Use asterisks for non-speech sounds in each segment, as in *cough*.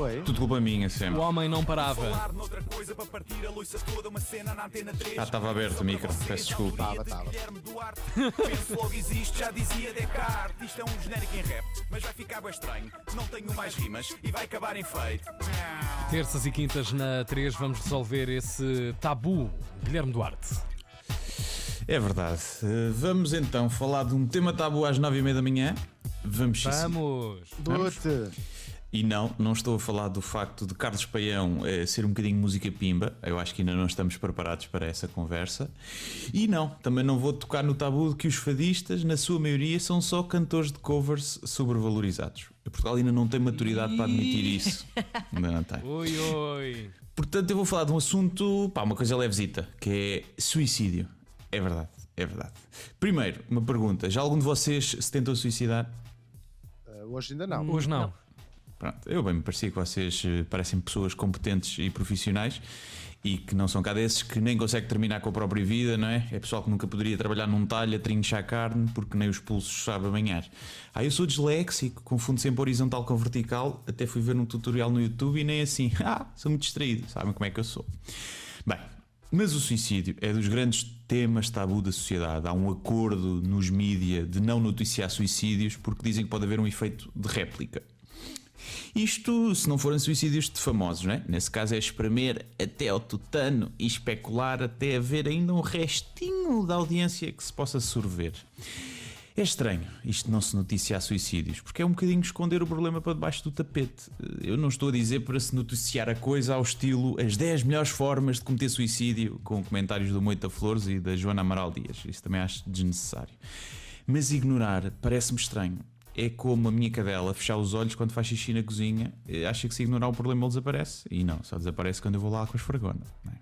Foi? Tudo culpa minha, sempre. O homem não parava. Falar noutra coisa para partir a luz toda uma cena na antena 3. Ah, estava aberto o micro, peço desculpa. Tava, tava. Guilherme Duarte. Penso logo existe, já dizia Descartes. Isto é um genérico em rap, mas vai ficar bem estranho. Não tenho mais rimas e vai acabar em feito. Terças e quintas na 3 vamos resolver esse tabu. Guilherme Duarte. É verdade. Vamos então falar de um tema tabu às nove e meia da manhã. Vamos. Vamos. Dote. E não, não estou a falar do facto de Carlos Paião eh, ser um bocadinho música pimba. Eu acho que ainda não estamos preparados para essa conversa. E não, também não vou tocar no tabu de que os fadistas, na sua maioria, são só cantores de covers sobrevalorizados. Portugal ainda não tem maturidade para admitir isso. Ainda não tem. Oi, oi. Portanto, eu vou falar de um assunto, pá, uma coisa levezita, que é suicídio. É verdade, é verdade. Primeiro, uma pergunta: já algum de vocês se tentou suicidar? Ah, hoje ainda não. Hoje não. Pronto, eu bem me parecia que vocês eh, parecem pessoas competentes e profissionais e que não são cá desses que nem conseguem terminar com a própria vida, não é? É pessoal que nunca poderia trabalhar num talho a trinchar carne porque nem os pulsos sabe banhar. Ah, eu sou disléxico, confundo sempre horizontal com vertical, até fui ver um tutorial no YouTube e nem assim. *laughs* Ah, sou muito distraído, sabem como é que eu sou. Bem, mas o suicídio é dos grandes temas tabu da sociedade. Há um acordo nos mídia de não noticiar suicídios porque dizem que pode haver um efeito de réplica. Isto se não forem suicídios de famosos, não é? Nesse caso é espremer até ao tutano e especular até haver ainda um restinho da audiência que se possa sorver. É estranho isto não se noticiar suicídios, porque é um bocadinho esconder o problema para debaixo do tapete. Eu não estou a dizer para se noticiar a coisa ao estilo as 10 melhores formas de cometer suicídio, com comentários do Moita Flores e da Joana Amaral Dias. Isso também acho desnecessário. Mas ignorar parece-me estranho. É como a minha cadela fechar os olhos quando faz xixi na cozinha, eh, acha que se ignorar o problema ele desaparece. E não, só desaparece quando eu vou lá com a esfregona. é?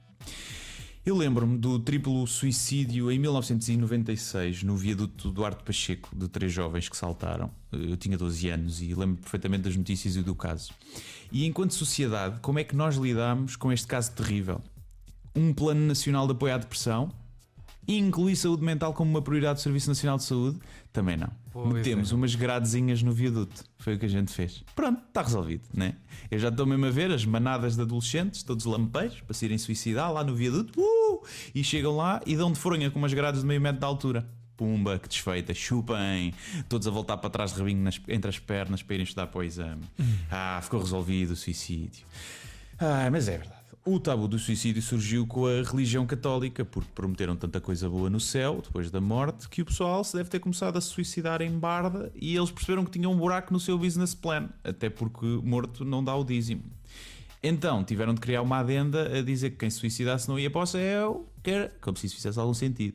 Eu lembro-me do triplo suicídio em 1996 no viaduto Duarte Pacheco, de três jovens que saltaram. Eu tinha 12 anos e lembro perfeitamente das notícias e do caso. E enquanto sociedade, como é que nós lidamos com este caso terrível? Um plano nacional de apoio à depressão? E incluir saúde mental como uma prioridade do Serviço Nacional de Saúde? Também não. Pois Metemos é. umas gradezinhas no viaduto. Foi o que a gente fez. Pronto, está resolvido, né? Eu já estou mesmo a ver as manadas de adolescentes, todos lampeiros, para se irem suicidar lá no viaduto. Uh! E chegam lá e dão de fronha com umas grades de meio metro de altura. Pumba, que desfeita, chupem, todos a voltar para trás de rabinho nas- entre as pernas para irem estudar para o exame. Ah, ficou resolvido o suicídio. Ah, mas é verdade. O tabu do suicídio surgiu com a religião católica, porque prometeram tanta coisa boa no céu, depois da morte, que o pessoal se deve ter começado a suicidar em barda e eles perceberam que tinham um buraco no seu business plan, até porque morto não dá o dízimo. Então tiveram de criar uma adenda a dizer que quem se suicidasse não ia para o céu, que era, como se isso fizesse algum sentido.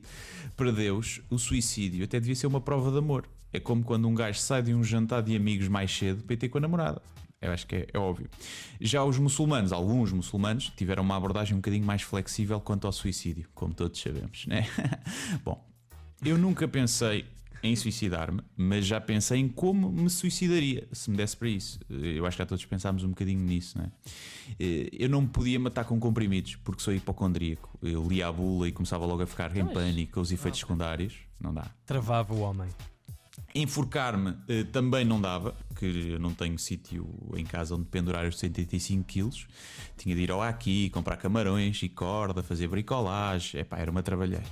Para Deus, o suicídio até devia ser uma prova de amor. É como quando um gajo sai de um jantar de amigos mais cedo para ir ter com a namorada. Eu acho que é, é óbvio. Já os muçulmanos, alguns muçulmanos, tiveram uma abordagem um bocadinho mais flexível quanto ao suicídio, como todos sabemos, né? *laughs* Bom, eu nunca pensei em suicidar-me, mas já pensei em como me suicidaria se me desse para isso. Eu acho que já todos pensámos um bocadinho nisso, não é? Eu não me podia matar com comprimidos porque sou hipocondríaco. Eu lia a bula e começava logo a ficar em pânico com os efeitos secundários. Não dá. Travava o homem. Enforcar-me eh, também não dava, que eu não tenho sítio em casa onde pendurar os 75 quilos. Tinha de ir ao aqui, comprar camarões e corda, fazer bricolagem. Epá, era uma trabalheira.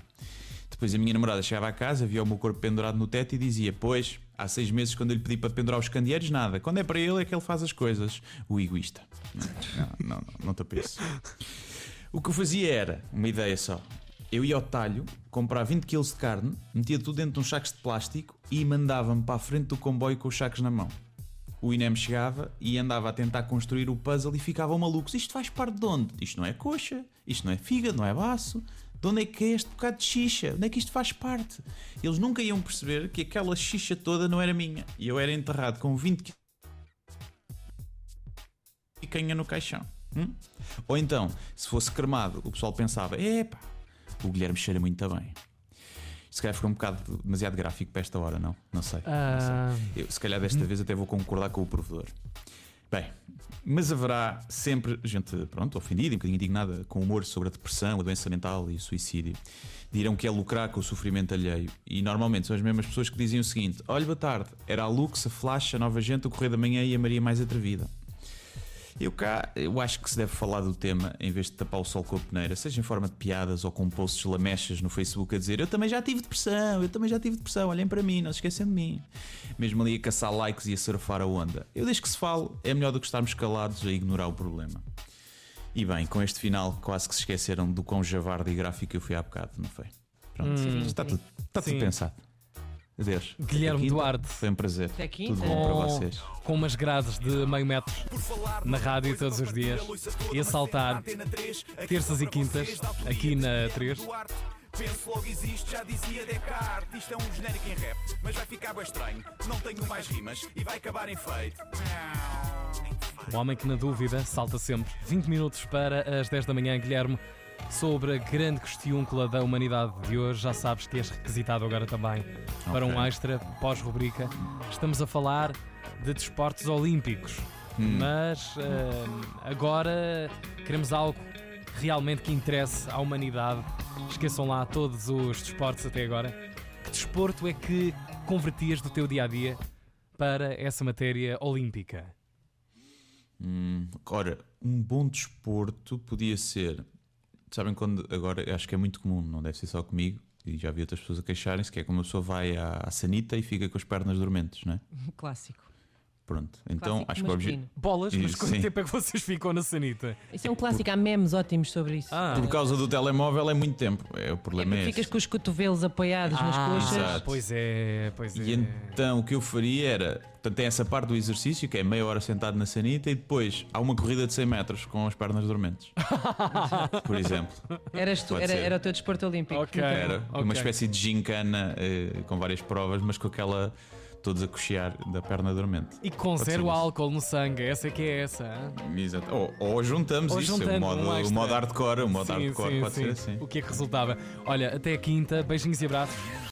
Depois a minha namorada chegava à casa, via o meu corpo pendurado no teto e dizia: Pois, há seis meses quando eu lhe pedi para pendurar os candeeiros, nada. Quando é para ele é que ele faz as coisas. O egoísta. Não, não, não, não te apreço. O que eu fazia era, uma ideia só. Eu ia ao talho, comprava 20 kg de carne, metia tudo dentro de uns sacos de plástico e mandava-me para a frente do comboio com os sacos na mão. O INEM chegava e andava a tentar construir o puzzle e ficavam malucos. Isto faz parte de onde? Isto não é coxa, isto não é fígado, não é baço. De onde é que é este bocado de xixa? Onde é que isto faz parte? Eles nunca iam perceber que aquela xixa toda não era minha. E eu era enterrado com 20 kg e canha no caixão. hum? Ou então, se fosse cremado, o pessoal pensava: epá, o Guilherme cheira muito bem. Se calhar ficou um bocado demasiado gráfico para esta hora, não? Não sei. Ah, Eu, se calhar desta vez até vou concordar com o provedor. Bem, mas haverá sempre gente, pronto, ofendida, um bocadinho indignada com humor sobre a depressão, a doença mental e o suicídio. Dirão que é lucrar com o sofrimento alheio. E normalmente são as mesmas pessoas que dizem o seguinte: Olha, boa tarde, era a Lux, a Flash, a Nova Gente, o Correio da Manhã e a Maria Mais Atrevida. Eu cá, eu acho que se deve falar do tema em vez de tapar o sol com a peneira, seja em forma de piadas ou com posts lamechas no Facebook a dizer eu também já tive depressão, eu também já tive depressão, olhem para mim, não se esqueçam de mim. Mesmo ali a caçar likes e a surfar a onda. Eu desde que se fale, é melhor do que estarmos calados a ignorar o problema. E bem, com este final quase que se esqueceram do quão javarde e gráfico eu fui há bocado, não foi? Pronto, Hum. está, tudo, está tudo pensado. Adeus. Guilherme quinta. Duarte. Foi um prazer. Até quinta. Tudo bom para Com- vocês. Com umas grades de meio metro na rádio todos os dias e a saltar terças e quintas aqui na 3. Penso logo existe, já dizia Descartes. Isto é um genérico em rap, mas vai ficar bem estranho. Não tenho mais rimas e vai acabar em feito. O homem que na dúvida salta sempre. 20 minutos para as 10 da manhã, Guilherme. Sobre a grande questiúncula da humanidade de hoje, já sabes que és requisitado agora também para um extra pós-rubrica. Estamos a falar de desportos olímpicos, mas hum, agora queremos algo realmente que interesse à humanidade. Esqueçam lá todos os desportos até agora. Que desporto é que convertias do teu dia a dia para essa matéria olímpica? Ora, um bom desporto podia ser. Sabem quando agora acho que é muito comum, não deve ser só comigo, e já vi outras pessoas a queixarem-se, que é como a pessoa vai à, à sanita e fica com as pernas dormentes, não é? *laughs* Clássico. Pronto. Então Clássico acho que o obje- masculino. Bolas, mas quanto sim. tempo é que vocês ficam na sanita? Isso é um clássico, há memes ótimos sobre isso. Ah. Por causa do telemóvel é muito tempo. É, o É problema é, esse. ficas com os cotovelos apoiados nas coxas. exato. pois é, pois é. E então o que eu faria era. Portanto, tem essa parte do exercício, que é meia hora sentado na sanita, e depois há uma corrida de 100 metros com as pernas dormentes. *laughs* Por exemplo. Eras tu, era, era o teu desporto olímpico. Ok. Muito bom. Era Ok. uma espécie de gincana eh, com várias provas, mas com aquela. todos a cochear da perna dormente. E com Pode zero álcool no sangue, essa é que é essa. Exato. Ou, ou juntamos Ou isso, juntando o modo, um o modo hardcore, o modo Sim, hardcore sim, pode sim. ser assim. O que é que resultava? Olha, até a quinta, beijinhos e abraços.